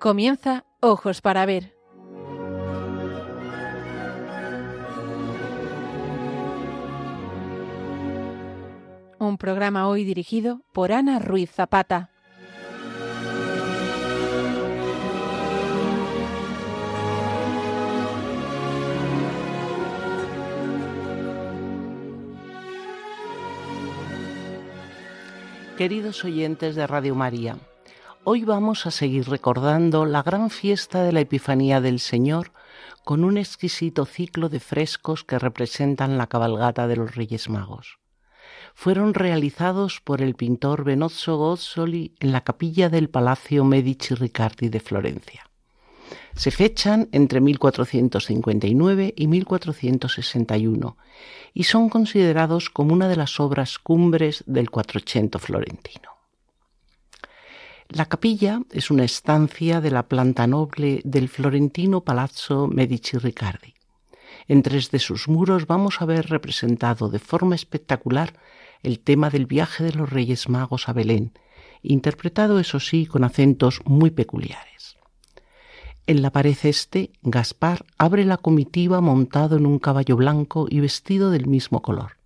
Comienza Ojos para Ver. Un programa hoy dirigido por Ana Ruiz Zapata. Queridos oyentes de Radio María, hoy vamos a seguir recordando la gran fiesta de la Epifanía del Señor con un exquisito ciclo de frescos que representan la cabalgata de los Reyes Magos. Fueron realizados por el pintor Benozzo Gozzoli en la capilla del Palacio Medici Riccardi de Florencia. Se fechan entre 1459 y 1461 y son considerados como una de las obras cumbres del Quattrocento florentino. La capilla es una estancia de la planta noble del florentino Palazzo Medici Riccardi. En tres de sus muros vamos a ver representado de forma espectacular el tema del viaje de los Reyes Magos a Belén, interpretado eso sí con acentos muy peculiares. En la pared este, Gaspar abre la comitiva montado en un caballo blanco y vestido del mismo color.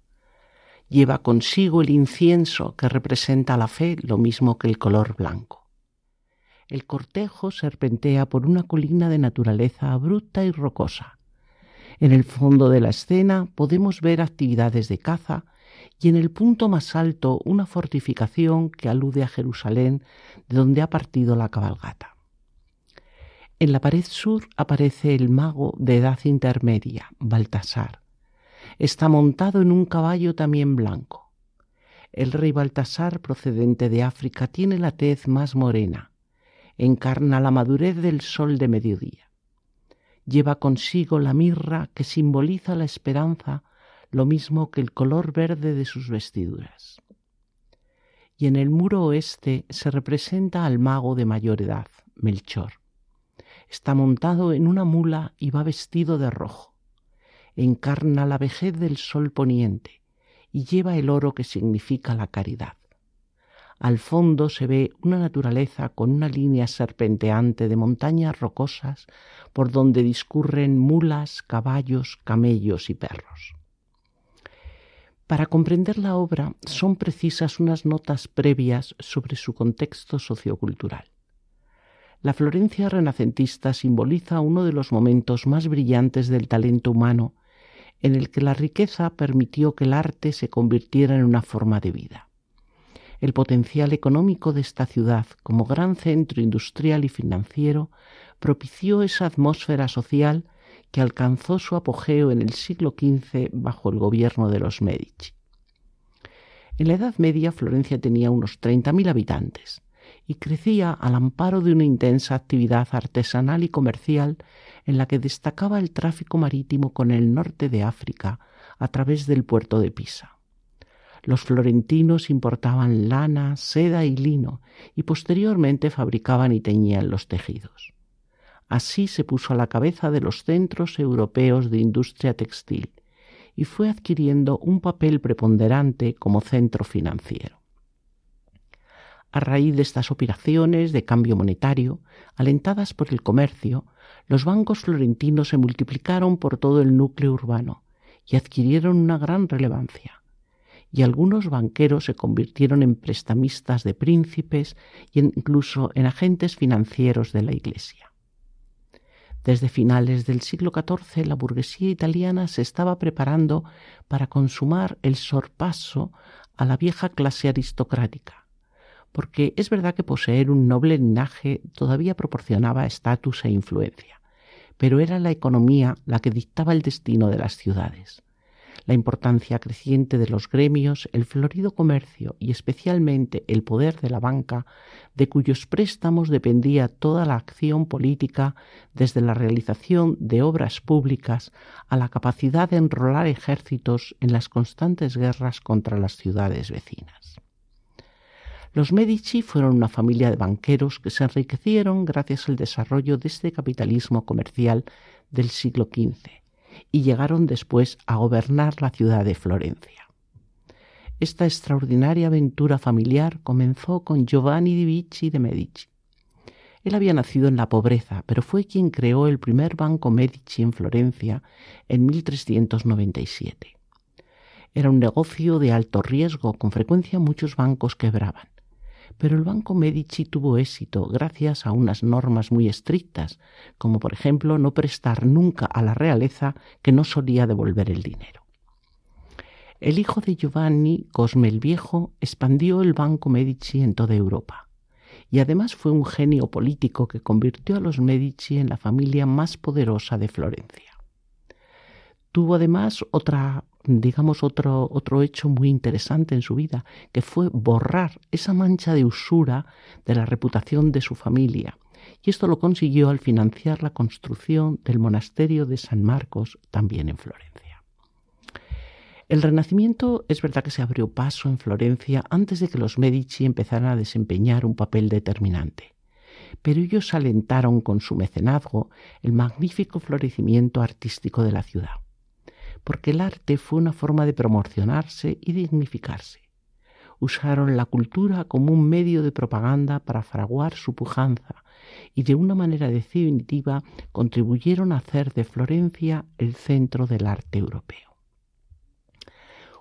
Lleva consigo el incienso que representa la fe, lo mismo que el color blanco. El cortejo serpentea por una colina de naturaleza abrupta y rocosa. En el fondo de la escena podemos ver actividades de caza y en el punto más alto una fortificación que alude a Jerusalén, de donde ha partido la cabalgata. En la pared sur aparece el mago de edad intermedia, Baltasar. Está montado en un caballo también blanco. El rey Baltasar, procedente de África, tiene la tez más morena. Encarna la madurez del sol de mediodía. Lleva consigo la mirra que simboliza la esperanza, lo mismo que el color verde de sus vestiduras. Y en el muro oeste se representa al mago de mayor edad, Melchor Está montado en una mula y va vestido de rojo. Encarna la vejez del sol poniente y lleva el oro que significa la caridad. Al fondo se ve una naturaleza con una línea serpenteante de montañas rocosas por donde discurren mulas, caballos, camellos y perros. Para comprender la obra son precisas unas notas previas sobre su contexto sociocultural. La Florencia renacentista simboliza uno de los momentos más brillantes del talento humano, en el que la riqueza permitió que el arte se convirtiera en una forma de vida. El potencial económico de esta ciudad, como gran centro industrial y financiero, propició esa atmósfera social que alcanzó su apogeo en el siglo XV bajo el gobierno de los Medici. En la Edad Media Florencia tenía unos 30.000 habitantes y crecía al amparo de una intensa actividad artesanal y comercial en la que destacaba el tráfico marítimo con el norte de África a través del puerto de Pisa. Los florentinos importaban lana, seda y lino y posteriormente fabricaban y teñían los tejidos. Así se puso a la cabeza de los centros europeos de industria textil y fue adquiriendo un papel preponderante como centro financiero. A raíz de estas operaciones de cambio monetario, alentadas por el comercio, los bancos florentinos se multiplicaron por todo el núcleo urbano y adquirieron una gran relevancia. Y algunos banqueros se convirtieron en prestamistas de príncipes e incluso en agentes financieros de la Iglesia. Desde finales del siglo XIV la burguesía italiana se estaba preparando para consumar el sorpaso a la vieja clase aristocrática porque es verdad que poseer un noble linaje todavía proporcionaba estatus e influencia, pero era la economía la que dictaba el destino de las ciudades. La importancia creciente de los gremios, el florido comercio y especialmente el poder de la banca, de cuyos préstamos dependía toda la acción política, desde la realización de obras públicas a la capacidad de enrolar ejércitos en las constantes guerras contra las ciudades vecinas. Los Medici fueron una familia de banqueros que se enriquecieron gracias al desarrollo de este capitalismo comercial del siglo XV y llegaron después a gobernar la ciudad de Florencia. Esta extraordinaria aventura familiar comenzó con Giovanni di Vici de Medici. Él había nacido en la pobreza, pero fue quien creó el primer banco Medici en Florencia en 1397. Era un negocio de alto riesgo, con frecuencia muchos bancos quebraban. Pero el Banco Medici tuvo éxito gracias a unas normas muy estrictas, como por ejemplo no prestar nunca a la realeza que no solía devolver el dinero. El hijo de Giovanni, Cosme el Viejo, expandió el Banco Medici en toda Europa y además fue un genio político que convirtió a los Medici en la familia más poderosa de Florencia. Tuvo además otra, digamos, otro, otro hecho muy interesante en su vida, que fue borrar esa mancha de usura de la reputación de su familia. Y esto lo consiguió al financiar la construcción del monasterio de San Marcos, también en Florencia. El Renacimiento es verdad que se abrió paso en Florencia antes de que los Medici empezaran a desempeñar un papel determinante, pero ellos alentaron con su mecenazgo el magnífico florecimiento artístico de la ciudad, porque el arte fue una forma de promocionarse y dignificarse. Usaron la cultura como un medio de propaganda para fraguar su pujanza y de una manera definitiva contribuyeron a hacer de Florencia el centro del arte europeo.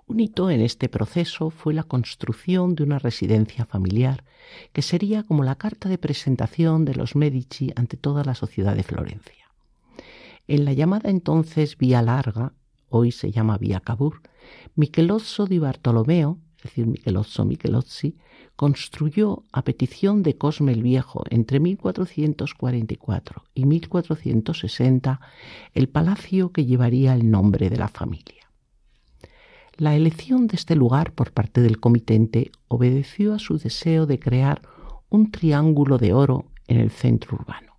Un hito en este proceso fue la construcción de una residencia familiar que sería como la carta de presentación de los Medici ante toda la sociedad de Florencia. En la llamada entonces Vía Larga, hoy se llama Vía Cabur, Michelozzo di Bartolomeo, es decir, Michelozzo Michelozzi, construyó a petición de Cosme el Viejo entre 1444 y 1460 el palacio que llevaría el nombre de la familia. La elección de este lugar por parte del comitente obedeció a su deseo de crear un triángulo de oro en el centro urbano.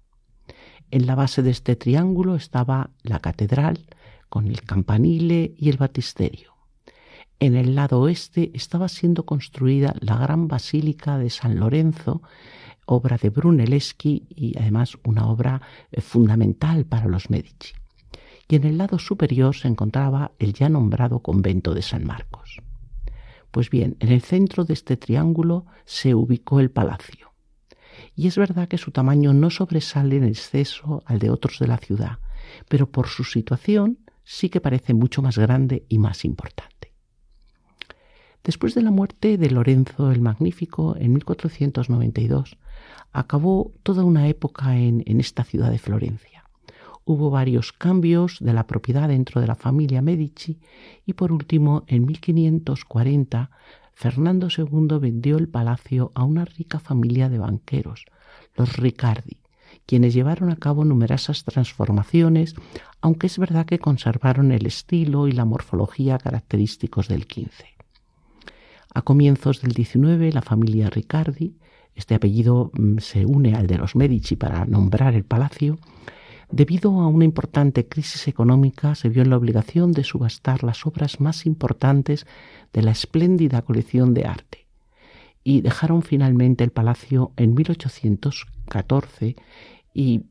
En la base de este triángulo estaba la catedral con el campanile y el batisterio. En el lado oeste estaba siendo construida la gran basílica de San Lorenzo, obra de Brunelleschi y además una obra eh, fundamental para los Medici y en el lado superior se encontraba el ya nombrado convento de San Marcos. Pues bien, en el centro de este triángulo se ubicó el palacio. Y es verdad que su tamaño no sobresale en exceso al de otros de la ciudad, pero por su situación sí que parece mucho más grande y más importante. Después de la muerte de Lorenzo el Magnífico en 1492, acabó toda una época en, esta ciudad de Florencia hubo varios cambios de la propiedad dentro de la familia Medici y por último, en 1540, Fernando II vendió el palacio a una rica familia de banqueros, los Riccardi, quienes llevaron a cabo numerosas transformaciones, aunque es verdad que conservaron el estilo y la morfología característicos del XV. A comienzos del XIX, la familia Riccardi, este apellido mm, se une al de los Medici para nombrar el palacio, Debido a una importante crisis económica, se vio en la obligación de subastar las obras más importantes de la espléndida colección de arte y dejaron finalmente el palacio en 1814 y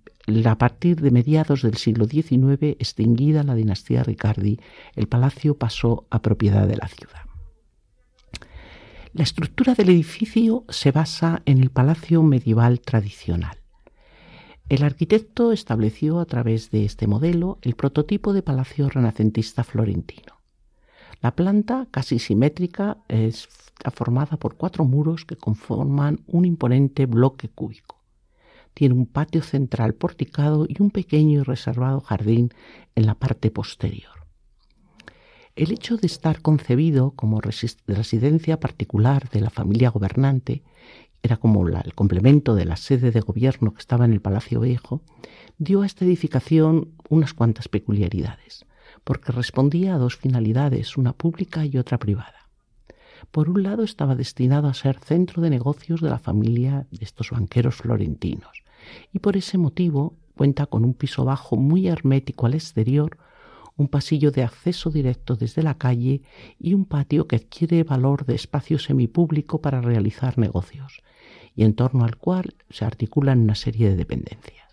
a partir de mediados del siglo XIX, extinguida la dinastía Ricardi, el palacio pasó a propiedad de la ciudad. La estructura del edificio se basa en el palacio medieval tradicional. El arquitecto estableció a través de este modelo el prototipo de palacio renacentista florentino. La planta, casi simétrica, está formada por cuatro muros que conforman un imponente bloque cúbico. Tiene un patio central porticado y un pequeño y reservado jardín en la parte posterior. El hecho de estar concebido como residencia particular de la familia gobernante era como el complemento de la sede de gobierno que estaba en el Palacio Viejo, dio a esta edificación unas cuantas peculiaridades, porque respondía a dos finalidades, una pública y otra privada. Por un lado estaba destinado a ser centro de negocios de la familia de estos banqueros florentinos, y por ese motivo cuenta con un piso bajo muy hermético al exterior, un pasillo de acceso directo desde la calle y un patio que adquiere valor de espacio semipúblico para realizar negocios, y en torno al cual se articulan una serie de dependencias.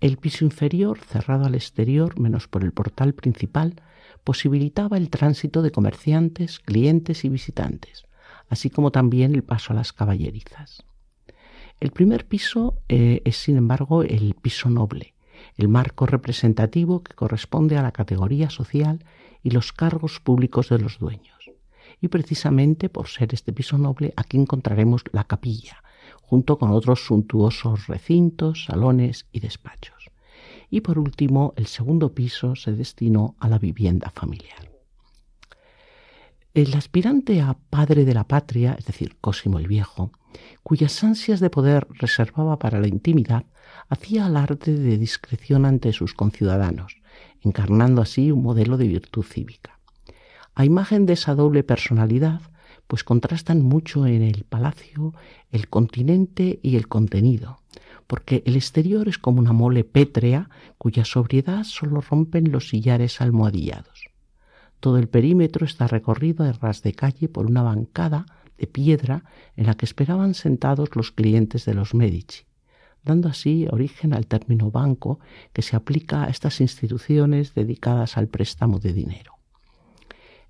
El piso inferior, cerrado al exterior menos por el portal principal, posibilitaba el tránsito de comerciantes, clientes y visitantes, así como también el paso a las caballerizas. El primer piso eh, es, sin embargo, el piso noble, el marco representativo que corresponde a la categoría social y los cargos públicos de los dueños. Y precisamente por ser este piso noble, aquí encontraremos la capilla, junto con otros suntuosos recintos, salones y despachos. Y por último, el segundo piso se destinó a la vivienda familiar. El aspirante a padre de la patria, es decir, Cosimo el Viejo, cuyas ansias de poder reservaba para la intimidad, hacía alarde de discreción ante sus conciudadanos, encarnando así un modelo de virtud cívica. A imagen de esa doble personalidad, pues contrastan mucho en el palacio el continente y el contenido, porque el exterior es como una mole pétrea cuya sobriedad solo rompen los sillares almohadillados. Todo el perímetro está recorrido a ras de calle por una bancada de piedra en la que esperaban sentados los clientes de los Medici, dando así origen al término banco que se aplica a estas instituciones dedicadas al préstamo de dinero.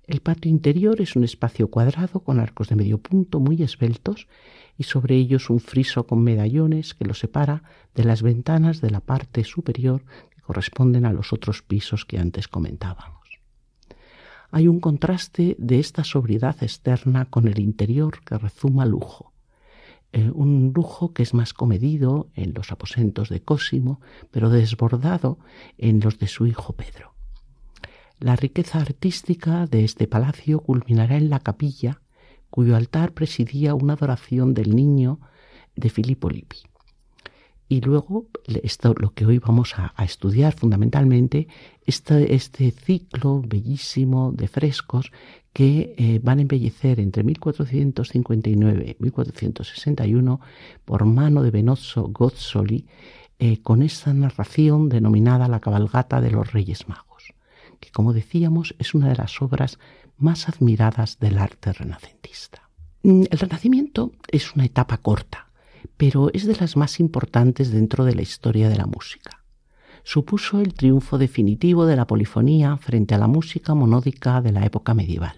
El patio interior es un espacio cuadrado con arcos de medio punto muy esbeltos y sobre ellos un friso con medallones que lo separa de las ventanas de la parte superior que corresponden a los otros pisos que antes comentábamos hay un contraste de esta sobriedad externa con el interior que rezuma lujo. Eh, un lujo que es más comedido en los aposentos de Cosimo, pero desbordado en los de su hijo Pedro. La riqueza artística de este palacio culminará en la capilla, cuyo altar presidía una adoración del niño de Filippo Lippi. Y luego, esto, lo que hoy vamos a, estudiar fundamentalmente, este, este, ciclo bellísimo de frescos que eh, van a embellecer entre 1459 y 1461 por mano de Benozzo Gozzoli eh, con esta narración denominada La cabalgata de los Reyes Magos, que como decíamos es una de las obras más admiradas del arte renacentista. Mm, el Renacimiento es una etapa corta, pero es de las más importantes dentro de la historia de la música. Supuso el triunfo definitivo de la polifonía frente a la música monódica de la época medieval.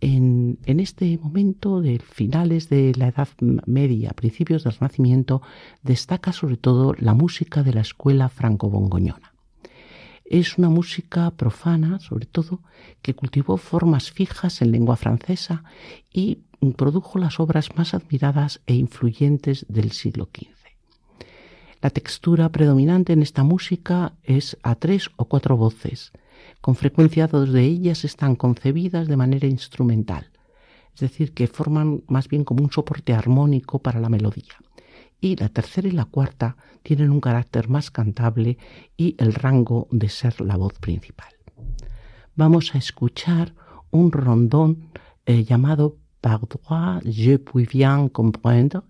En, este momento de finales de la Edad Media, principios del Renacimiento, destaca sobre todo la música de la escuela franco-bongoñona. Es una música profana, sobre todo, que cultivó formas fijas en lengua francesa y produjo las obras más admiradas e influyentes del siglo XV. La textura predominante en esta música es a tres o cuatro voces. Con frecuencia dos de ellas están concebidas de manera instrumental, es decir, que forman más bien como un soporte armónico para la melodía. Y la tercera y la cuarta tienen un carácter más cantable y el rango de ser la voz principal. Vamos a escuchar un rondón eh, llamado par droit, je puis bien comprendre,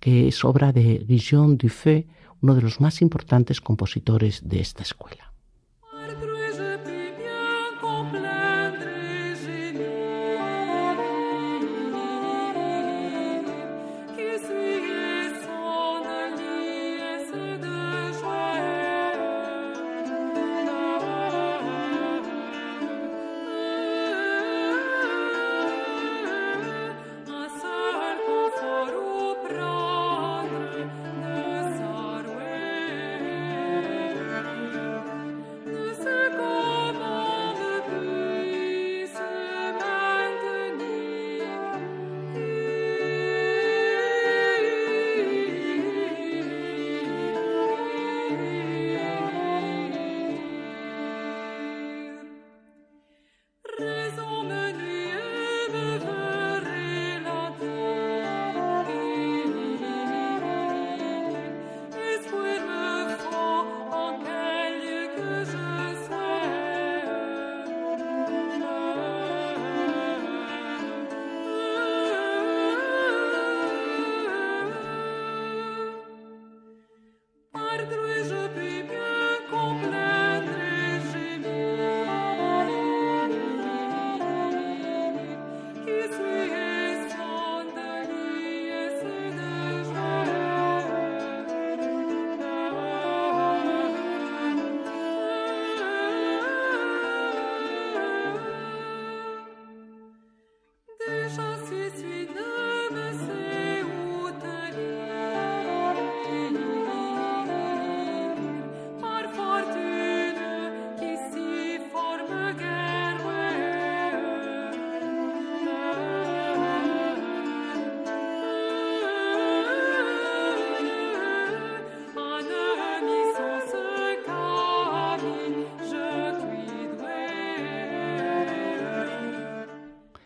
que es obra de Guillaume Dufay, uno de los más importantes compositores de esta escuela.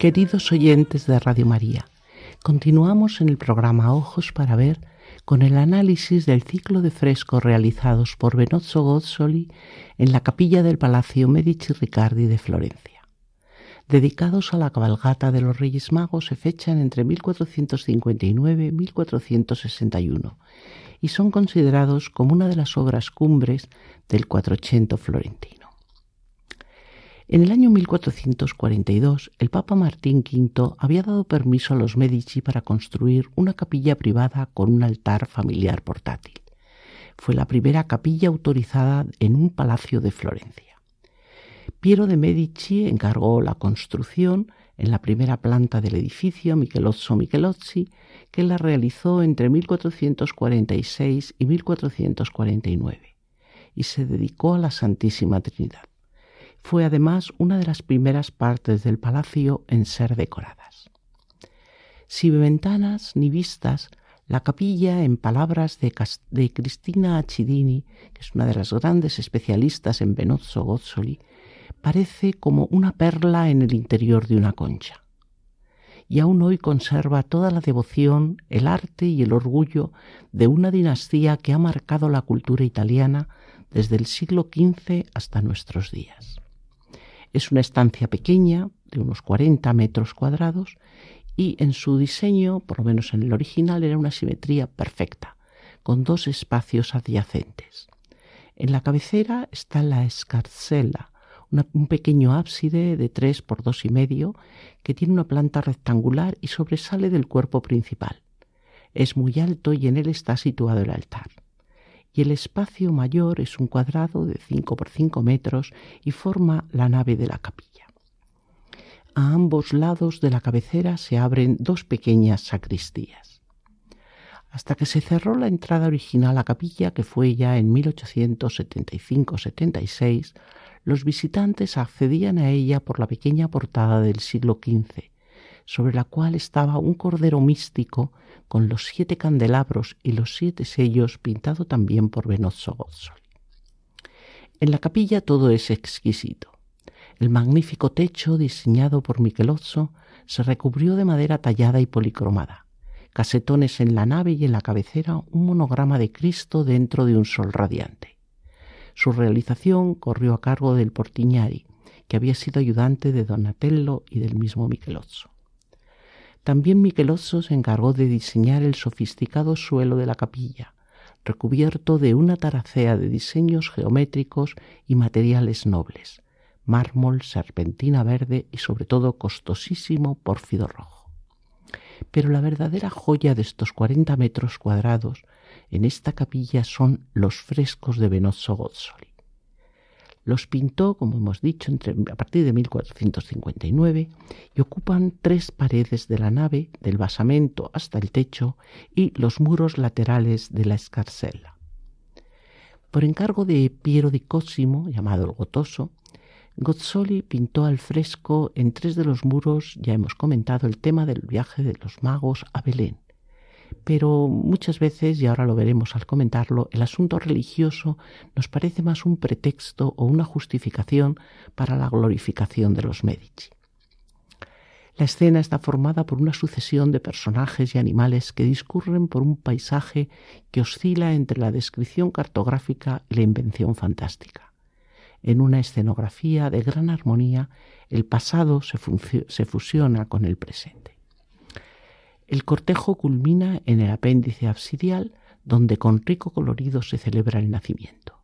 Queridos oyentes de Radio María, continuamos en el programa Ojos para Ver con el análisis del ciclo de frescos realizados por Benozzo Gozzoli en la capilla del Palacio Medici Riccardi de Florencia. Dedicados a la cabalgata de los Reyes Magos se fechan entre 1459 y 1461 y son considerados como una de las obras cumbres del Quattrocento florentino. En el año 1442, el Papa Martín V había dado permiso a los Medici para construir una capilla privada con un altar familiar portátil. Fue la primera capilla autorizada en un palacio de Florencia. Piero de Medici encargó la construcción en la primera planta del edificio Michelozzo Michelozzi, que la realizó entre 1446 y 1449, y se dedicó a la Santísima Trinidad fue además una de las primeras partes del palacio en ser decoradas. Sin ventanas ni vistas, la capilla, en palabras de, Cristina Accidini, que es una de las grandes especialistas en Benozzo Gozzoli, parece como una perla en el interior de una concha. Y aún hoy conserva toda la devoción, el arte y el orgullo de una dinastía que ha marcado la cultura italiana desde el siglo XV hasta nuestros días. Es una estancia pequeña, de unos 40 metros cuadrados, y en su diseño, por lo menos en el original, era una simetría perfecta, con dos espacios adyacentes. En la cabecera está la escarcela, un pequeño ábside de tres por dos y medio que tiene una planta rectangular y sobresale del cuerpo principal. Es muy alto y en él está situado el altar y el espacio mayor es un cuadrado de 5 por 5 metros y forma la nave de la capilla. A ambos lados de la cabecera se abren dos pequeñas sacristías. Hasta que se cerró la entrada original a capilla, que fue ya en 1875-76, los visitantes accedían a ella por la pequeña portada del siglo XV, sobre la cual estaba un cordero místico con los siete candelabros y los siete sellos pintado también por Benozzo Gozzoli. En la capilla todo es exquisito. El magnífico techo diseñado por Michelozzo se recubrió de madera tallada y policromada. Casetones en la nave y en la cabecera un monograma de Cristo dentro de un sol radiante. Su realización corrió a cargo del Portiñari, que había sido ayudante de Donatello y del mismo Michelozzo. También Michelozzo se encargó de diseñar el sofisticado suelo de la capilla, recubierto de una taracea de diseños geométricos y materiales nobles, mármol, serpentina verde y sobre todo costosísimo pórfido rojo. Pero la verdadera joya de estos 40 metros cuadrados en esta capilla son los frescos de Benozzo Gozzoli. Los pintó, como hemos dicho, entre, a partir de 1459 y ocupan tres paredes de la nave, del basamento hasta el techo y los muros laterales de la escarcela. Por encargo de Piero di Cosimo, llamado el Gotoso, Gozzoli pintó al fresco en tres de los muros, ya hemos comentado, el tema del viaje de los magos a Belén pero muchas veces, y ahora lo veremos al comentarlo, el asunto religioso nos parece más un pretexto o una justificación para la glorificación de los Medici. La escena está formada por una sucesión de personajes y animales que discurren por un paisaje que oscila entre la descripción cartográfica y la invención fantástica. En una escenografía de gran armonía, el pasado se, fusiona con el presente. El cortejo culmina en el apéndice absidial, donde con rico colorido se celebra el nacimiento.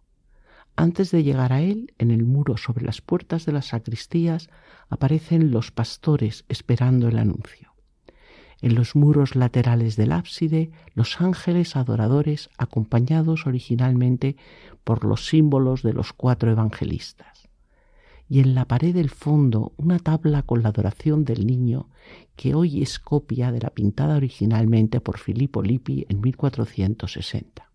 Antes de llegar a él, en el muro sobre las puertas de las sacristías aparecen los pastores esperando el anuncio. En los muros laterales del ábside, los ángeles adoradores acompañados originalmente por los símbolos de los cuatro evangelistas y en la pared del fondo una tabla con la adoración del niño que hoy es copia de la pintada originalmente por Filippo Lippi en 1460.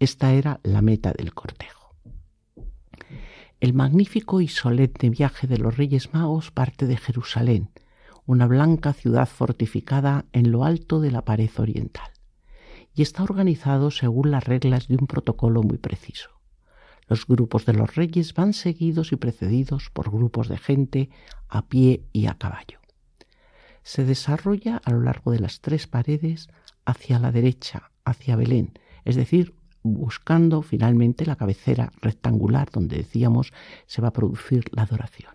Esta era la meta del cortejo. El magnífico y solemne viaje de los Reyes Magos parte de Jerusalén, una blanca ciudad fortificada en lo alto de la pared oriental, y está organizado según las reglas de un protocolo muy preciso. Los grupos de los reyes van seguidos y precedidos por grupos de gente a pie y a caballo. se desarrolla a lo largo de las tres paredes hacia la derecha, hacia Belén, es decir, buscando finalmente la cabecera rectangular donde decíamos se va a producir la adoración.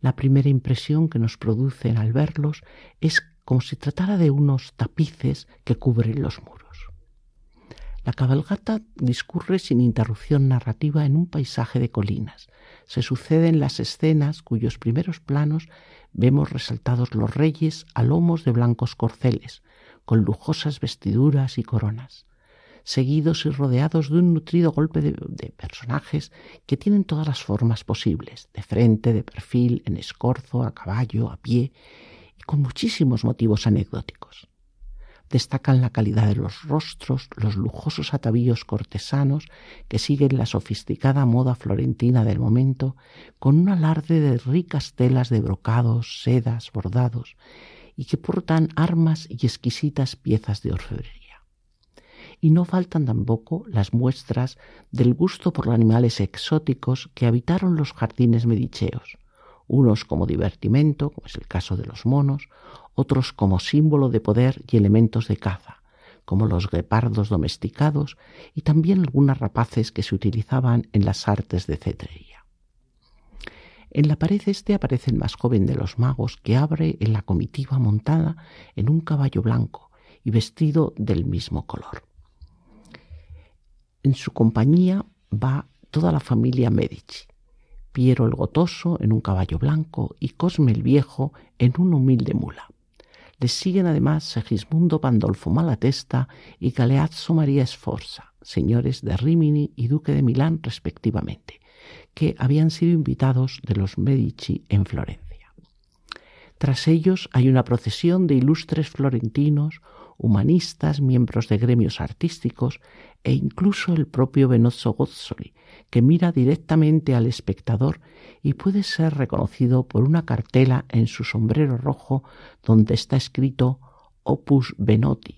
La primera impresión que nos producen al verlos es como si tratara de unos tapices que cubren los muros. La cabalgata discurre sin interrupción narrativa en un paisaje de colinas. Se suceden las escenas cuyos primeros planos vemos resaltados los reyes a lomos de blancos corceles, con lujosas vestiduras y coronas, seguidos y rodeados de un nutrido golpe de, personajes que tienen todas las formas posibles, de frente, de perfil, en escorzo, a caballo, a pie, y con muchísimos motivos anecdóticos destacan la calidad de los rostros, los lujosos atavíos cortesanos que siguen la sofisticada moda florentina del momento, con un alarde de ricas telas de brocados, sedas, bordados, y que portan armas y exquisitas piezas de orfebrería. Y no faltan tampoco las muestras del gusto por los animales exóticos que habitaron los jardines medicheos, unos como divertimento, como es el caso de los monos, otros como símbolo de poder y elementos de caza, como los guepardos domesticados y también algunas rapaces que se utilizaban en las artes de cetrería. En la pared este aparece el más joven de los magos que abre en la comitiva montada en un caballo blanco y vestido del mismo color. En su compañía va toda la familia Medici, Piero el Gotoso en un caballo blanco y Cosme el Viejo en una humilde mula. Le siguen además Segismundo Pandolfo Malatesta y Galeazzo María Sforza, señores de Rimini y duque de Milán respectivamente, que habían sido invitados de los Medici en Florencia. Tras ellos hay una procesión de ilustres florentinos, humanistas, miembros de gremios artísticos e incluso el propio Benozzo Gozzoli, que mira directamente al espectador y puede ser reconocido por una cartela en su sombrero rojo donde está escrito Opus Benotti.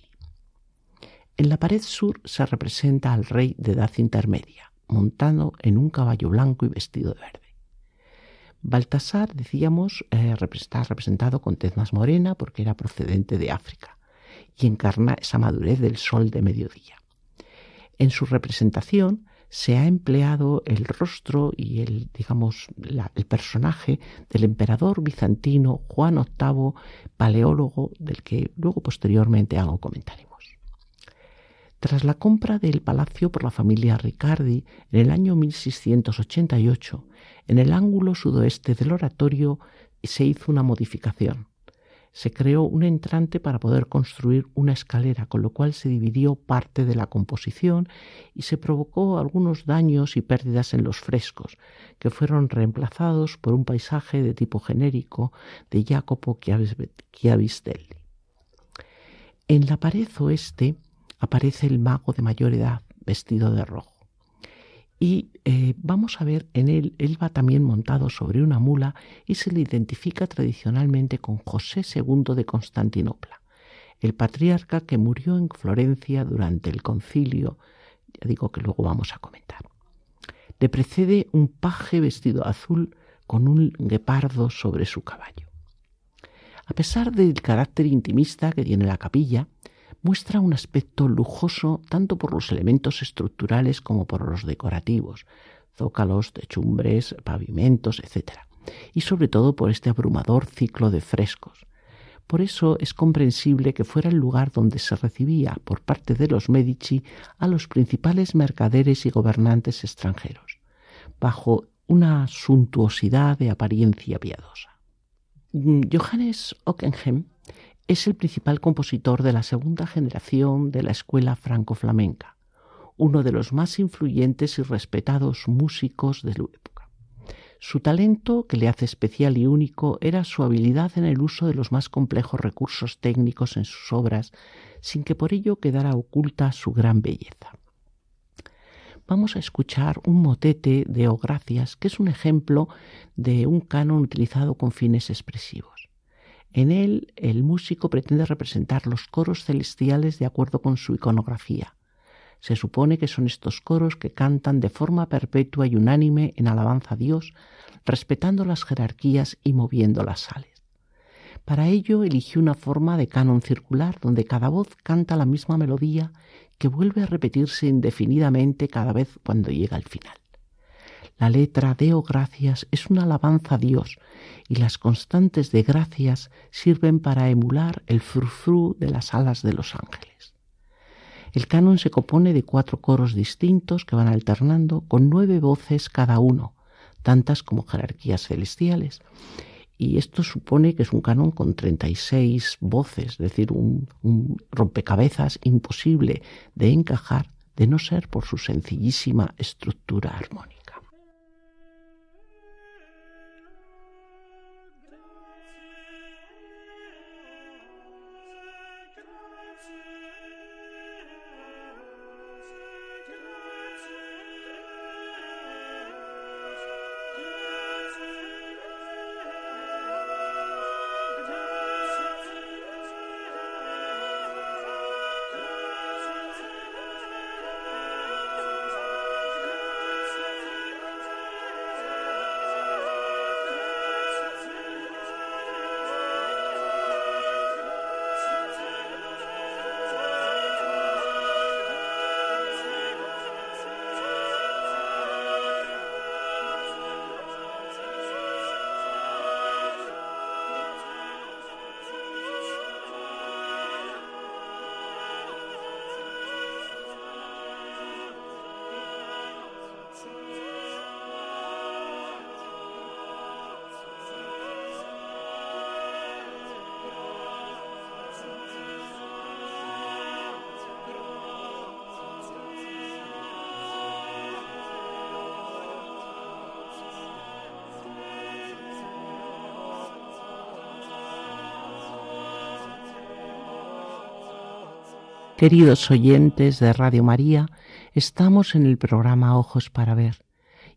En la pared sur se representa al rey de edad intermedia, montado en un caballo blanco y vestido de verde. Baltasar, decíamos, eh, está representado con tez más morena porque era procedente de África y encarna esa madurez del sol de mediodía. En su representación se ha empleado el rostro y el, digamos, el personaje del emperador bizantino Juan VIII, paleólogo, del que luego posteriormente algo comentaremos. Tras la compra del palacio por la familia Riccardi en el año 1688, en el ángulo sudoeste del oratorio se hizo una modificación se creó un entrante para poder construir una escalera, con lo cual se dividió parte de la composición y se provocó algunos daños y pérdidas en los frescos, que fueron reemplazados por un paisaje de tipo genérico de Jacopo Chiavistelli. En la pared oeste aparece el mago de mayor edad, vestido de rojo y eh, vamos a ver en él, él va también montado sobre una mula y se le identifica tradicionalmente con José II de Constantinopla, el patriarca que murió en Florencia durante el concilio, ya digo que luego vamos a comentar. Le precede un paje vestido azul con un guepardo sobre su caballo. A pesar del carácter intimista que tiene la capilla, muestra un aspecto lujoso tanto por los elementos estructurales como por los decorativos, zócalos, techumbres, pavimentos, etc. Y sobre todo por este abrumador ciclo de frescos. Por eso es comprensible que fuera el lugar donde se recibía por parte de los Medici a los principales mercaderes y gobernantes extranjeros, bajo una suntuosidad de apariencia piadosa. Johannes Ockenheim es el principal compositor de la segunda generación de la escuela franco-flamenca, uno de los más influyentes y respetados músicos de la época. Su talento, que le hace especial y único, era su habilidad en el uso de los más complejos recursos técnicos en sus obras, sin que por ello quedara oculta su gran belleza. Vamos a escuchar un motete de O Gracias, que es un ejemplo de un canon utilizado con fines expresivos. En él, el músico pretende representar los coros celestiales de acuerdo con su iconografía. Se supone que son estos coros que cantan de forma perpetua y unánime en alabanza a Dios, respetando las jerarquías y moviendo las sales. Para ello eligió una forma de canon circular donde cada voz canta la misma melodía que vuelve a repetirse indefinidamente cada vez cuando llega al final. La letra Deo gracias es una alabanza a Dios y las constantes de gracias sirven para emular el frufru de las alas de los ángeles. El canon se compone de cuatro coros distintos que van alternando con nueve voces cada uno, tantas como jerarquías celestiales, y esto supone que es un canon con 36 voces, es decir, un, un, rompecabezas imposible de encajar de no ser por su sencillísima estructura armónica. Queridos oyentes de Radio María, estamos en el programa Ojos para Ver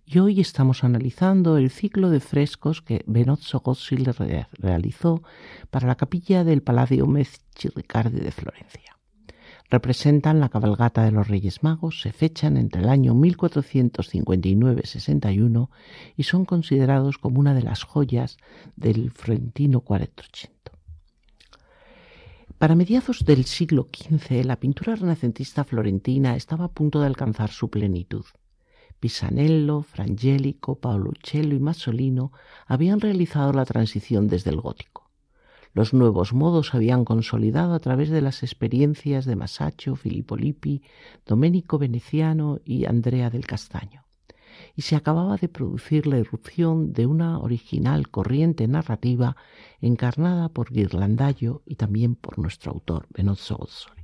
y hoy estamos analizando el ciclo de frescos que Benozzo Gozzil realizó para la capilla del Palacio Riccardi de Florencia. Representan la cabalgata de los Reyes Magos, se fechan entre el año 1459-61 y son considerados como una de las joyas del Florentino 480. Para mediados del siglo XV, la pintura renacentista florentina estaba a punto de alcanzar su plenitud. Pisanello, Frangelico, Paoluccello y Masolino habían realizado la transición desde el gótico. Los nuevos modos habían consolidado a través de las experiencias de Masaccio, Filippo Lippi, Domenico Veneciano y Andrea del Castaño y se acababa de producir la irrupción de una original corriente narrativa encarnada por Ghirlandaio y también por nuestro autor, Benozzo Gozzoli.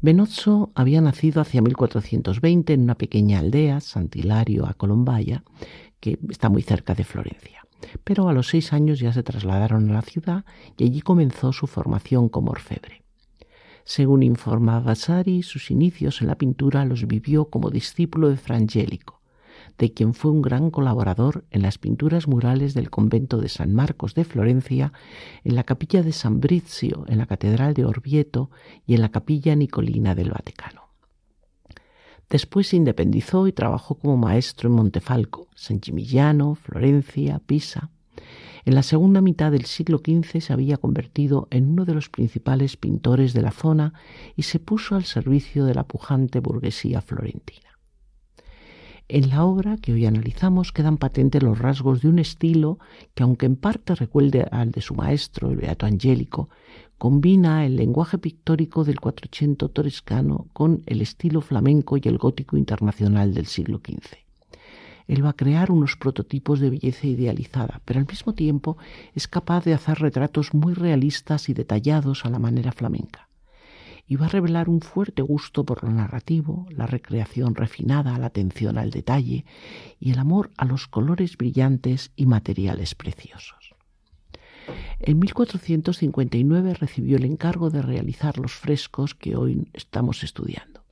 Benozzo había nacido hacia 1420 en una pequeña aldea, Sant'Hilario a Colombaya, que está muy cerca de Florencia. Pero a los seis años ya se trasladaron a la ciudad y allí comenzó su formación como orfebre. Según informa Vasari, sus inicios en la pintura los vivió como discípulo de Frangélico, de quien fue un gran colaborador en las pinturas murales del convento de San Marcos de Florencia, en la capilla de San Brizio, en la catedral de Orvieto y en la capilla Nicolina del Vaticano. Después se independizó y trabajó como maestro en Montefalco, San Gimignano, Florencia, Pisa. En la segunda mitad del siglo XV se había convertido en uno de los principales pintores de la zona y se puso al servicio de la pujante burguesía florentina. En la obra que hoy analizamos quedan patentes los rasgos de un estilo que, aunque en parte recuerde al de su maestro, el Beato Angélico, combina el lenguaje pictórico del 400 torescano con el estilo flamenco y el gótico internacional del siglo XV. Él va a crear unos prototipos de belleza idealizada, pero al mismo tiempo es capaz de hacer retratos muy realistas y detallados a la manera flamenca y va a revelar un fuerte gusto por lo narrativo, la recreación refinada, la atención al detalle y el amor a los colores brillantes y materiales preciosos. En 1459 recibió el encargo de realizar los frescos que hoy estamos estudiando.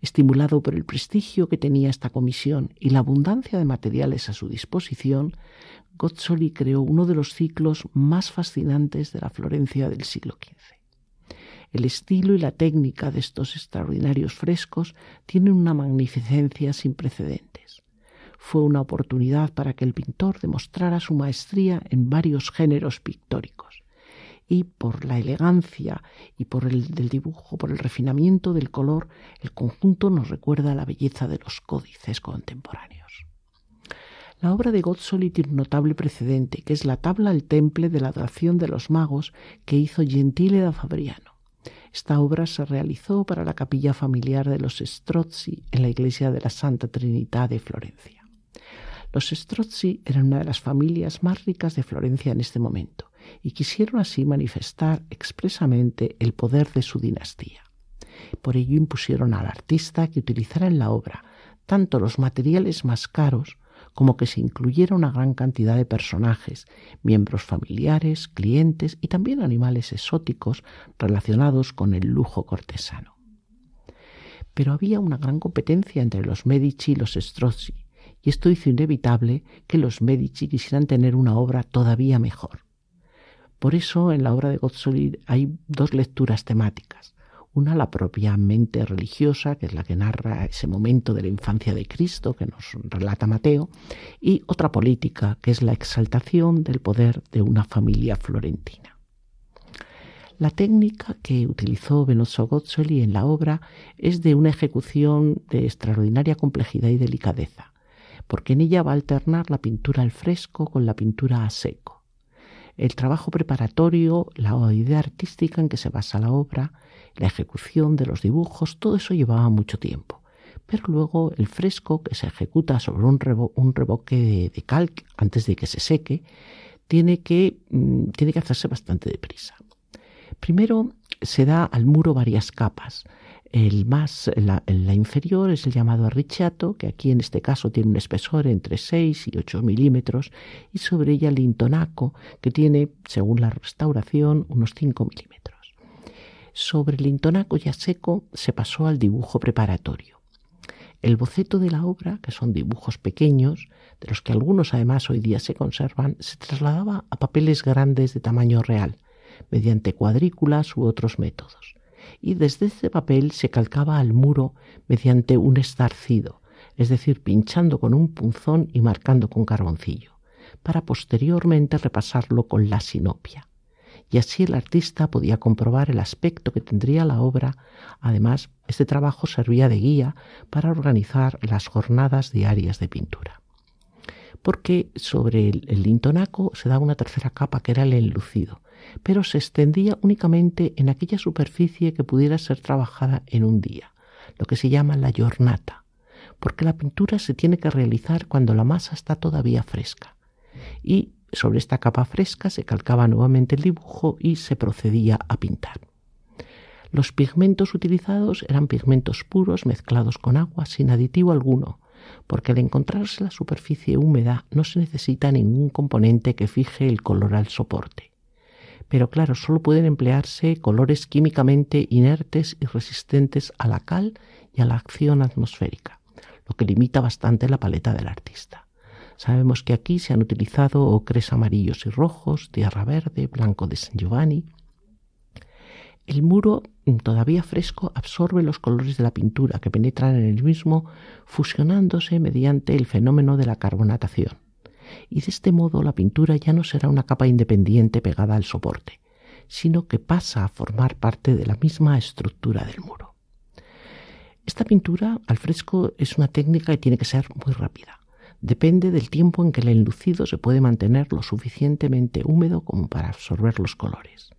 Estimulado por el prestigio que tenía esta comisión y la abundancia de materiales a su disposición, Gozzoli creó uno de los ciclos más fascinantes de la Florencia del siglo XV. El estilo y la técnica de estos extraordinarios frescos tienen una magnificencia sin precedentes. Fue una oportunidad para que el pintor demostrara su maestría en varios géneros pictóricos, y por la elegancia y por el del dibujo, por el refinamiento del color, el conjunto nos recuerda la belleza de los códices contemporáneos. La obra de Gozzoli tiene un notable precedente, que es la tabla al temple de la adoración de los magos que hizo Gentile da Fabriano. Esta obra se realizó para la capilla familiar de los Strozzi en la iglesia de la Santa Trinidad de Florencia. Los Strozzi eran una de las familias más ricas de Florencia en este momento y quisieron así manifestar expresamente el poder de su dinastía. Por ello impusieron al artista que utilizara en la obra tanto los materiales más caros como que se incluyera una gran cantidad de personajes, miembros familiares, clientes y también animales exóticos relacionados con el lujo cortesano. Pero había una gran competencia entre los Medici y los Strozzi, y esto hizo inevitable que los Medici quisieran tener una obra todavía mejor. Por eso en la obra de Gozzoli hay dos lecturas temáticas. Una, la propiamente religiosa, que es la que narra ese momento de la infancia de Cristo que nos relata Mateo, y otra política, que es la exaltación del poder de una familia florentina. La técnica que utilizó Benozzo Gozzoli en la obra es de una ejecución de extraordinaria complejidad y delicadeza, porque en ella va a alternar la pintura al fresco con la pintura a seco. El trabajo preparatorio, la idea artística en que se basa la obra, la ejecución de los dibujos, todo eso llevaba mucho tiempo. Pero luego el fresco que se ejecuta sobre un, reboque de, cal antes de que se seque, tiene que, mm, tiene que hacerse bastante deprisa. Primero se da al muro varias capas. El más, la, la, inferior es el llamado arrichato, que aquí en este caso tiene un espesor entre 6 y 8 milímetros, y sobre ella el intonaco, que tiene, según la restauración, unos 5 milímetros. Sobre el intonaco ya seco se pasó al dibujo preparatorio. El boceto de la obra, que son dibujos pequeños, de los que algunos además hoy día se conservan, se trasladaba a papeles grandes de tamaño real, mediante cuadrículas u otros métodos. Y desde este papel se calcaba al muro mediante un estarcido, es decir, pinchando con un punzón y marcando con carboncillo, para posteriormente repasarlo con la sinopia y así el artista podía comprobar el aspecto que tendría la obra. Además, este trabajo servía de guía para organizar las jornadas diarias de pintura. Porque sobre el, lintonaco se daba una tercera capa que era el enlucido, pero se extendía únicamente en aquella superficie que pudiera ser trabajada en un día, lo que se llama la jornata, porque la pintura se tiene que realizar cuando la masa está todavía fresca. Y sobre esta capa fresca se calcaba nuevamente el dibujo y se procedía a pintar. Los pigmentos utilizados eran pigmentos puros mezclados con agua sin aditivo alguno, porque al encontrarse la superficie húmeda no se necesita ningún componente que fije el color al soporte. Pero claro, solo pueden emplearse colores químicamente inertes y resistentes a la cal y a la acción atmosférica, lo que limita bastante la paleta del artista. Sabemos que aquí se han utilizado ocres amarillos y rojos, tierra verde, blanco de San Giovanni. El muro, todavía fresco, absorbe los colores de la pintura que penetran en el mismo, fusionándose mediante el fenómeno de la carbonatación. Y de este modo la pintura ya no será una capa independiente pegada al soporte, sino que pasa a formar parte de la misma estructura del muro. Esta pintura al fresco es una técnica que tiene que ser muy rápida depende del tiempo en que el enlucido se puede mantener lo suficientemente húmedo como para absorber los colores.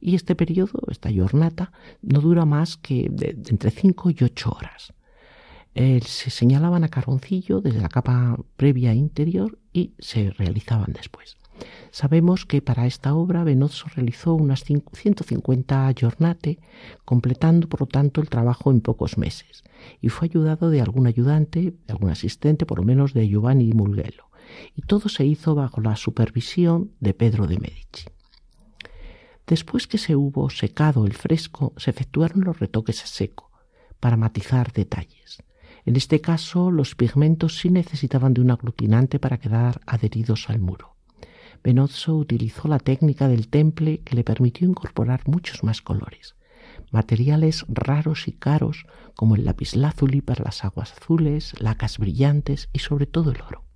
Y este periodo, esta jornata, no dura más que entre 5 y 8 horas. Eh, se señalaban a carboncillo desde la capa previa interior y se realizaban después. Sabemos que para esta obra Benozzo realizó unas 150 jornate, completando por lo tanto el trabajo en pocos meses, y fue ayudado de algún ayudante, de algún asistente, por lo menos de Giovanni Mulgello, y todo se hizo bajo la supervisión de Pedro de Medici. Después que se hubo secado el fresco, se efectuaron los retoques a seco, para matizar detalles. En este caso, los pigmentos sí necesitaban de un aglutinante para quedar adheridos al muro. Benozzo utilizó la técnica del temple que le permitió incorporar muchos más colores, materiales raros y caros como el lapislázuli para las aguas azules, lacas brillantes y sobre todo el oro.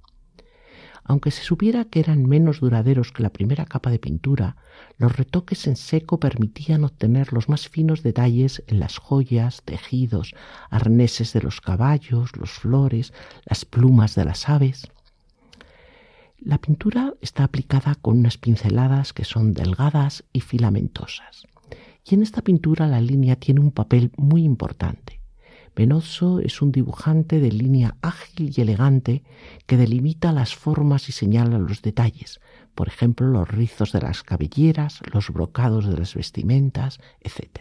Aunque se supiera que eran menos duraderos que la primera capa de pintura, los retoques en seco permitían obtener los más finos detalles en las joyas, tejidos, arneses de los caballos, los flores, las plumas de las aves. La pintura está aplicada con unas pinceladas que son delgadas y filamentosas. Y en esta pintura la línea tiene un papel muy importante. Venoso es un dibujante de línea ágil y elegante que delimita las formas y señala los detalles, por ejemplo, los rizos de las cabelleras, los brocados de las vestimentas, etc.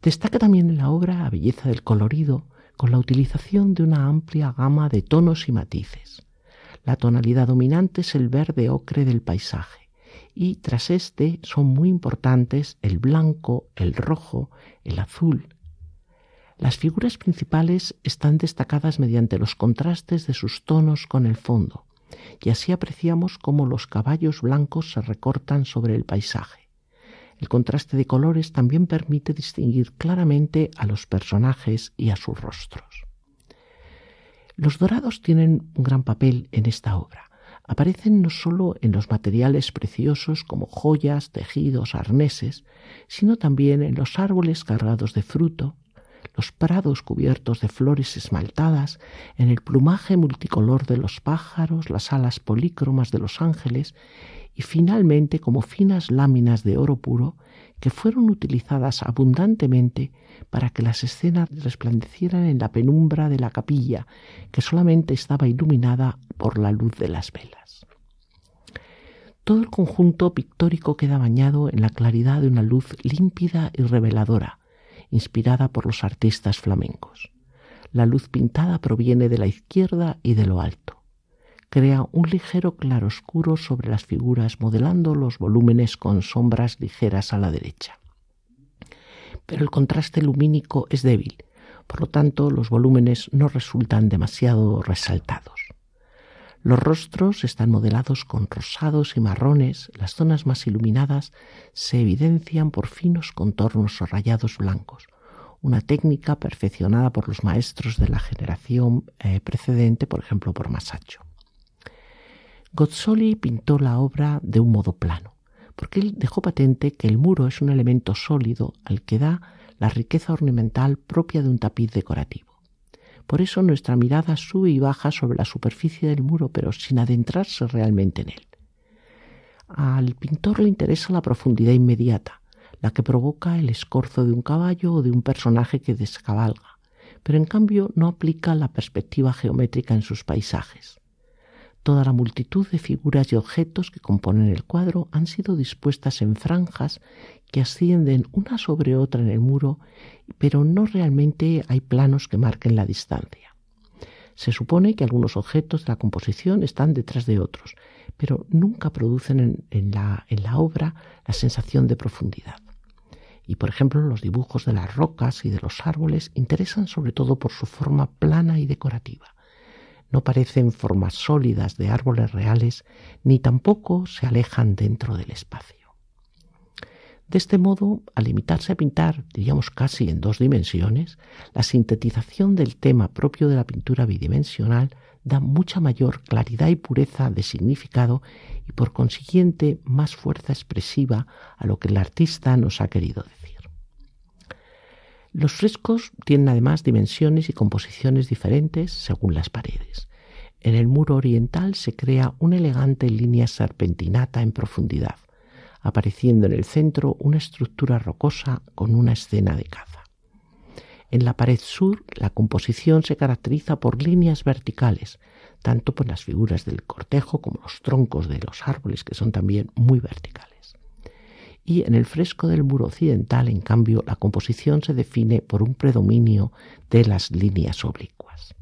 Destaca también en la obra la belleza del colorido con la utilización de una amplia gama de tonos y matices. La tonalidad dominante es el verde ocre del paisaje y tras este son muy importantes el blanco, el rojo, el azul, las figuras principales están destacadas mediante los contrastes de sus tonos con el fondo, y así apreciamos cómo los caballos blancos se recortan sobre el paisaje. El contraste de colores también permite distinguir claramente a los personajes y a sus rostros. Los dorados tienen un gran papel en esta obra. Aparecen no solo en los materiales preciosos como joyas, tejidos, arneses, sino también en los árboles cargados de fruto, los prados cubiertos de flores esmaltadas, en el plumaje multicolor de los pájaros, las alas polícromas de los ángeles y finalmente como finas láminas de oro puro que fueron utilizadas abundantemente para que las escenas resplandecieran en la penumbra de la capilla, que solamente estaba iluminada por la luz de las velas. Todo el conjunto pictórico queda bañado en la claridad de una luz límpida y reveladora, inspirada por los artistas flamencos. La luz pintada proviene de la izquierda y de lo alto. Crea un ligero claroscuro sobre las figuras, modelando los volúmenes con sombras ligeras a la derecha. Pero el contraste lumínico es débil, por lo tanto los volúmenes no resultan demasiado resaltados. Los rostros están modelados con rosados y marrones, las zonas más iluminadas se evidencian por finos contornos o rayados blancos, una técnica perfeccionada por los maestros de la generación eh, precedente, por ejemplo por Masaccio. Gozzoli pintó la obra de un modo plano, porque él dejó patente que el muro es un elemento sólido al que da la riqueza ornamental propia de un tapiz decorativo. Por eso nuestra mirada sube y baja sobre la superficie del muro, pero sin adentrarse realmente en él. Al pintor le interesa la profundidad inmediata, la que provoca el escorzo de un caballo o de un personaje que descabalga, pero en cambio no aplica la perspectiva geométrica en sus paisajes. Toda la multitud de figuras y objetos que componen el cuadro han sido dispuestas en franjas que ascienden una sobre otra en el muro, pero no realmente hay planos que marquen la distancia. Se supone que algunos objetos de la composición están detrás de otros, pero nunca producen en, la, en la obra la sensación de profundidad. Y por ejemplo, los dibujos de las rocas y de los árboles interesan sobre todo por su forma plana y decorativa no parecen formas sólidas de árboles reales, ni tampoco se alejan dentro del espacio. De este modo, al limitarse a pintar, diríamos casi en dos dimensiones, la sintetización del tema propio de la pintura bidimensional da mucha mayor claridad y pureza de significado y por consiguiente más fuerza expresiva a lo que el artista nos ha querido decir. Los frescos tienen además dimensiones y composiciones diferentes según las paredes. En el muro oriental se crea una elegante línea serpentinata en profundidad, apareciendo en el centro una estructura rocosa con una escena de caza. En la pared sur, la composición se caracteriza por líneas verticales, tanto por las figuras del cortejo como los troncos de los árboles, que son también muy verticales y en el fresco del muro occidental, en cambio, la composición se define por un predominio de las líneas oblicuas.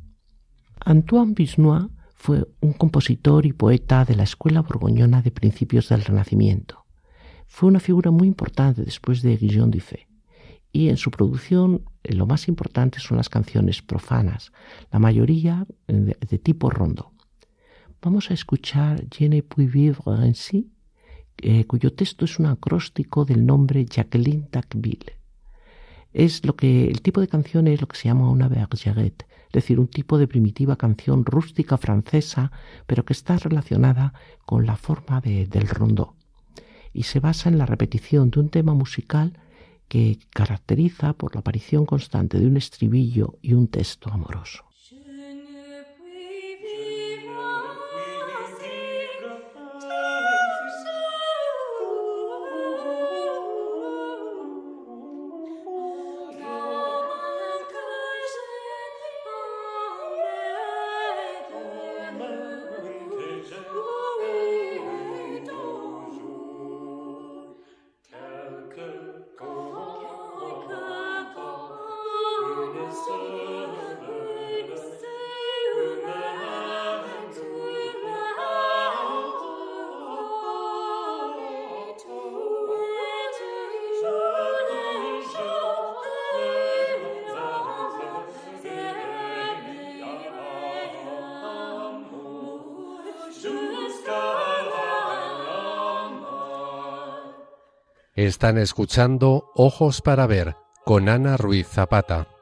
Antoine Bisnois fue un compositor y poeta de la escuela borgoñona de principios del Renacimiento. Fue una figura muy importante después de Guillaume Dufay y en su producción eh, lo más importante son las canciones profanas, la mayoría de, de tipo rondo. Vamos a escuchar Je ne puis vivre ainsi eh, cuyo texto es un acróstico del nombre Jacqueline Tacville. Es lo que el tipo de canción es lo que se llama una bergerette, decir, un tipo de primitiva canción rústica francesa, pero que está relacionada con la forma del rondó. Y se basa en la repetición de un tema musical que caracteriza por la aparición constante de un estribillo y un texto amoroso. Están escuchando Ojos para Ver con Ana Ruiz Zapata.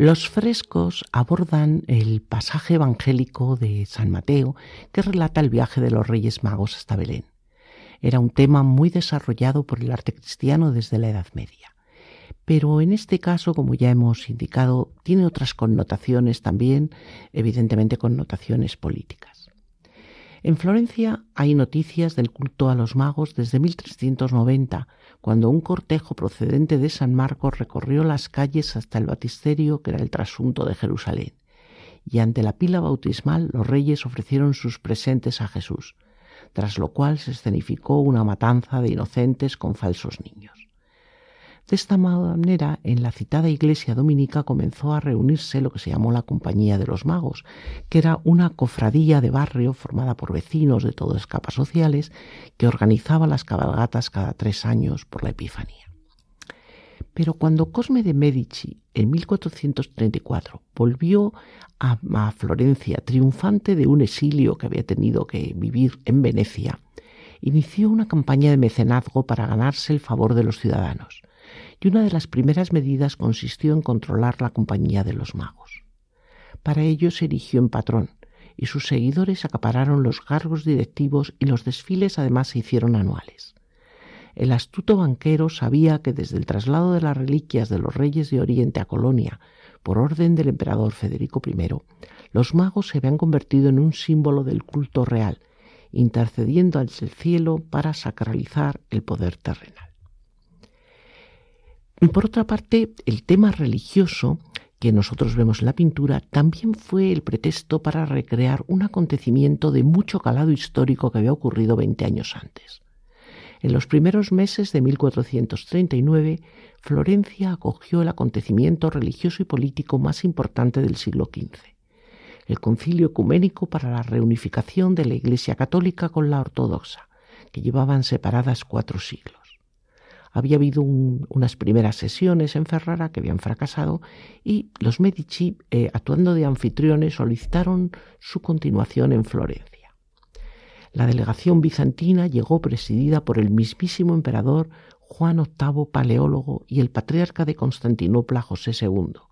Los frescos abordan el pasaje evangélico de San Mateo que relata el viaje de los Reyes Magos hasta Belén. Era un tema muy desarrollado por el arte cristiano desde la Edad Media. Pero en este caso, como ya hemos indicado, tiene otras connotaciones también, evidentemente connotaciones políticas. En Florencia hay noticias del culto a los magos desde 1390, cuando un cortejo procedente de San Marcos recorrió las calles hasta el batisterio que era el trasunto de Jerusalén, y ante la pila bautismal los reyes ofrecieron sus presentes a Jesús, tras lo cual se escenificó una matanza de inocentes con falsos niños. De esta manera, en la citada iglesia dominica comenzó a reunirse lo que se llamó la Compañía de los Magos, que era una cofradía de barrio formada por vecinos de todas capas sociales que organizaba las cabalgatas cada tres años por la Epifanía. Pero cuando Cosme de Medici, en 1434, volvió a, a, Florencia triunfante de un exilio que había tenido que vivir en Venecia, inició una campaña de mecenazgo para ganarse el favor de los ciudadanos y una de las primeras medidas consistió en controlar la compañía de los magos. Para ello se erigió en patrón, y sus seguidores acapararon los cargos directivos y los desfiles además se hicieron anuales. El astuto banquero sabía que desde el traslado de las reliquias de los reyes de Oriente a Colonia, por orden del emperador Federico I, los magos se habían convertido en un símbolo del culto real, intercediendo al cielo para sacralizar el poder terrenal. Por otra parte, el tema religioso que nosotros vemos en la pintura también fue el pretexto para recrear un acontecimiento de mucho calado histórico que había ocurrido 20 años antes. En los primeros meses de 1439, Florencia acogió el acontecimiento religioso y político más importante del siglo XV, el concilio ecuménico para la reunificación de la Iglesia católica con la ortodoxa, que llevaban separadas cuatro siglos había habido unas primeras sesiones en Ferrara que habían fracasado y los Medici, eh, actuando de anfitriones, solicitaron su continuación en Florencia. La delegación bizantina llegó presidida por el mismísimo emperador Juan VIII Paleólogo y el patriarca de Constantinopla José II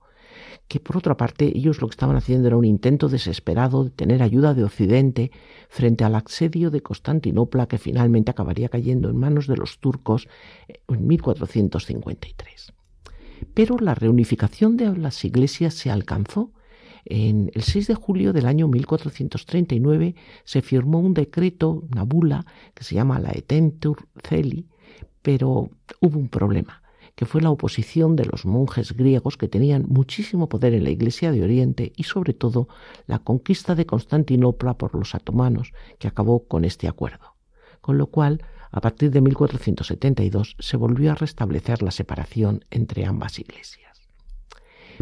que por otra parte ellos lo que estaban haciendo era un intento desesperado de tener ayuda de Occidente frente al asedio de Constantinopla que finalmente acabaría cayendo en manos de los turcos en 1453. Pero la reunificación de las iglesias se alcanzó. En el 6 de julio del año 1439 se firmó un decreto, una bula, que se llama la Etentur Celi, pero hubo un problema que fue la oposición de los monjes griegos que tenían muchísimo poder en la Iglesia de Oriente y sobre todo la conquista de Constantinopla por los otomanos, que acabó con este acuerdo. Con lo cual, a partir de 1472 se volvió a restablecer la separación entre ambas iglesias.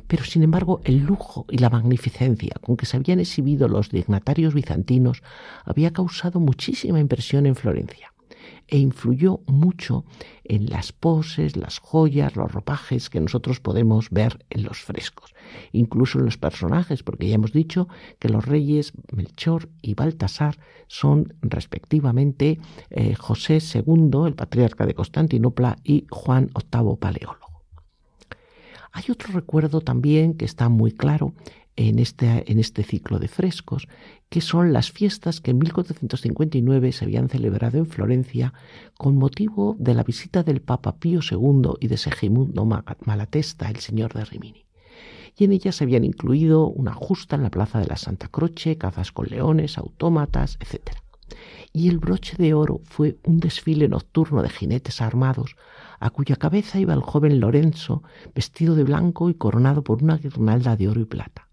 pero sin embargo el lujo y la magnificencia con que se habían exhibido los dignatarios bizantinos había causado muchísima impresión en Florencia e influyó mucho en las poses, las joyas, los ropajes que nosotros podemos ver en los frescos, incluso en los personajes, porque ya hemos dicho que los reyes Melchor y Baltasar son respectivamente eh, José II, el patriarca de Constantinopla, y Juan VIII Paleólogo. Hay otro recuerdo también que está muy claro en este, en este ciclo de frescos, que son las fiestas que en 1459 se habían celebrado en Florencia con motivo de la visita del Papa Pío II y de Segimundo Malatesta, el señor de Rimini. Y en ellas se habían incluido una justa en la plaza de la Santa Croce, cazas con leones, autómatas, etc. Y el broche de oro fue un desfile nocturno de jinetes armados a cuya cabeza iba el joven Lorenzo, vestido de blanco y coronado por una guirnalda de oro y plata.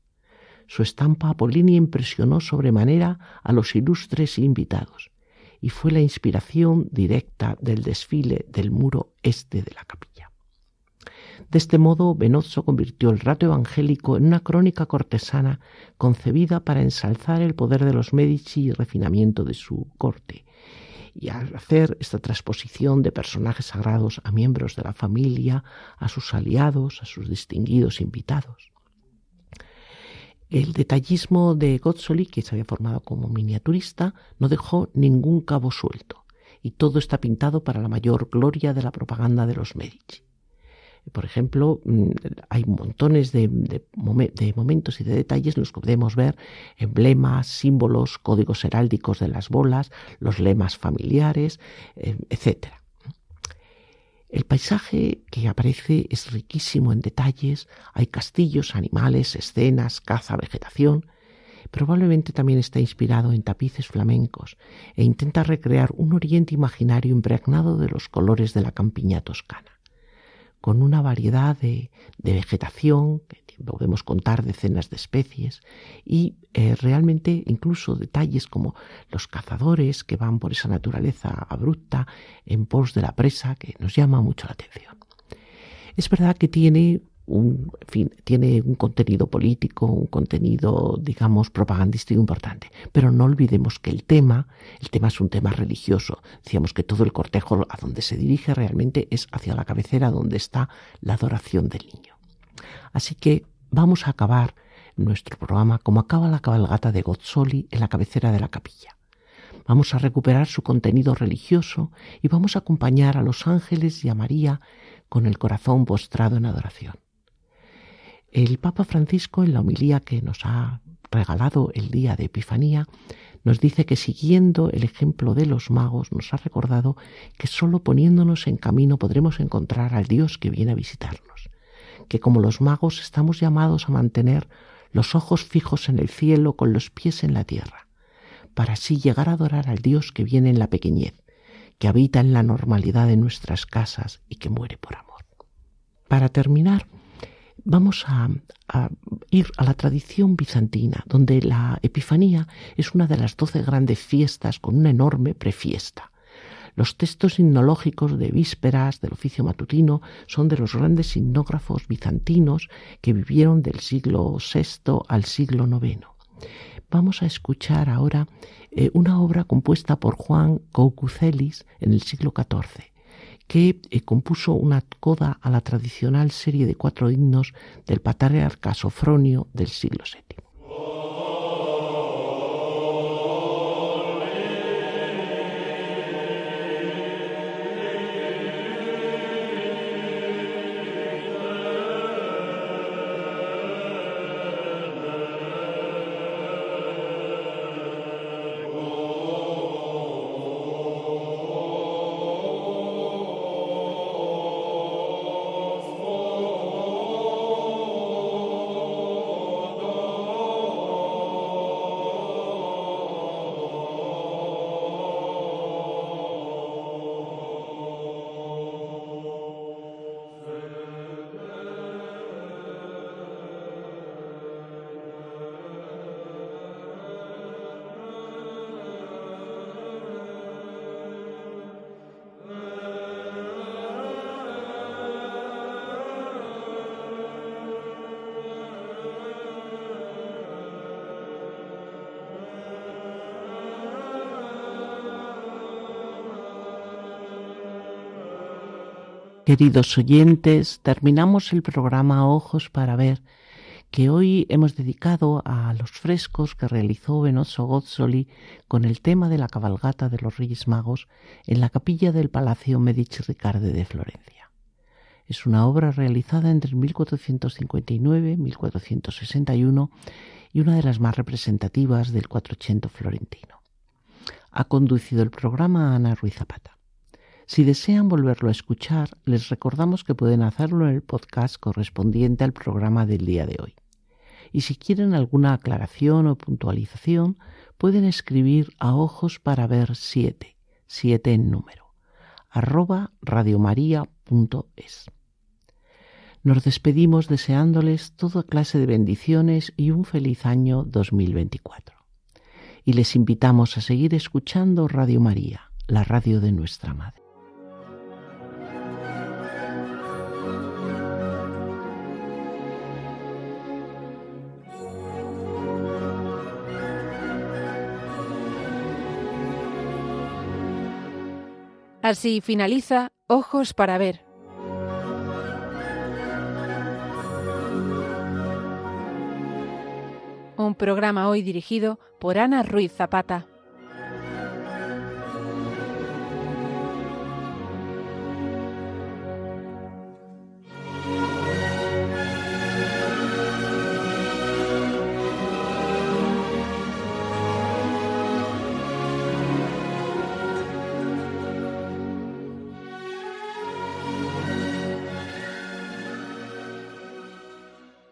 Su estampa apolínea impresionó sobremanera a los ilustres invitados y fue la inspiración directa del desfile del muro este de la capilla. De este modo, Benozzo convirtió el rato evangélico en una crónica cortesana concebida para ensalzar el poder de los Medici y refinamiento de su corte, y al hacer esta transposición de personajes sagrados a miembros de la familia, a sus aliados, a sus distinguidos invitados. El detallismo de Gozzoli, que se había formado como miniaturista, no dejó ningún cabo suelto, y todo está pintado para la mayor gloria de la propaganda de los Medici. Por ejemplo, mm, hay montones de, momentos y de detalles en los que podemos ver emblemas, símbolos, códigos heráldicos de las bolas, los lemas familiares, eh, etc. El paisaje que aparece es riquísimo en detalles, hay castillos, animales, escenas, caza, vegetación. Probablemente también está inspirado en tapices flamencos e intenta recrear un oriente imaginario impregnado de los colores de la campiña toscana con una variedad de, vegetación, que podemos contar decenas de especies, y eh, realmente incluso detalles como los cazadores que van por esa naturaleza abrupta en pos de la presa, que nos llama mucho la atención. Es verdad que tiene un, fin, tiene un contenido político, un contenido, digamos, propagandístico importante. Pero no olvidemos que el tema, el tema es un tema religioso. Decíamos que todo el cortejo a donde se dirige realmente es hacia la cabecera donde está la adoración del niño. Así que vamos a acabar nuestro programa como acaba la cabalgata de Gozzoli en la cabecera de la capilla. Vamos a recuperar su contenido religioso y vamos a acompañar a los ángeles y a María con el corazón postrado en adoración. El Papa Francisco, en la homilía que nos ha regalado el día de Epifanía, nos dice que siguiendo el ejemplo de los magos nos ha recordado que solo poniéndonos en camino podremos encontrar al Dios que viene a visitarnos, que como los magos estamos llamados a mantener los ojos fijos en el cielo con los pies en la tierra, para así llegar a adorar al Dios que viene en la pequeñez, que habita en la normalidad de nuestras casas y que muere por amor. Para terminar, vamos a, ir a la tradición bizantina, donde la Epifanía es una de las doce grandes fiestas con una enorme prefiesta. Los textos himnológicos de vísperas del oficio matutino son de los grandes himnógrafos bizantinos que vivieron del siglo VI al siglo IX. Vamos a escuchar ahora eh, una obra compuesta por Juan Coucucelis en el siglo XIV que eh, compuso una coda a la tradicional serie de cuatro himnos del patriarca Sofronio del siglo VII. Queridos oyentes, terminamos el programa Ojos para ver que hoy hemos dedicado a los frescos que realizó Venoso Gozzoli con el tema de la cabalgata de los Reyes Magos en la capilla del Palacio Medici Riccardi de Florencia. Es una obra realizada entre 1459 y 1461 y una de las más representativas del Cuatrocento florentino. Ha conducido el programa Ana Ruiz Zapata. Si desean volverlo a escuchar, les recordamos que pueden hacerlo en el podcast correspondiente al programa del día de hoy. Y si quieren alguna aclaración o puntualización, pueden escribir a ojos para ver 7, 7 en número, arroba radiomaria.es. Nos despedimos deseándoles toda clase de bendiciones y un feliz año 2024. Y les invitamos a seguir escuchando Radio María, la radio de nuestra Madre. Así finaliza Ojos para ver. Un programa hoy dirigido por Ana Ruiz Zapata.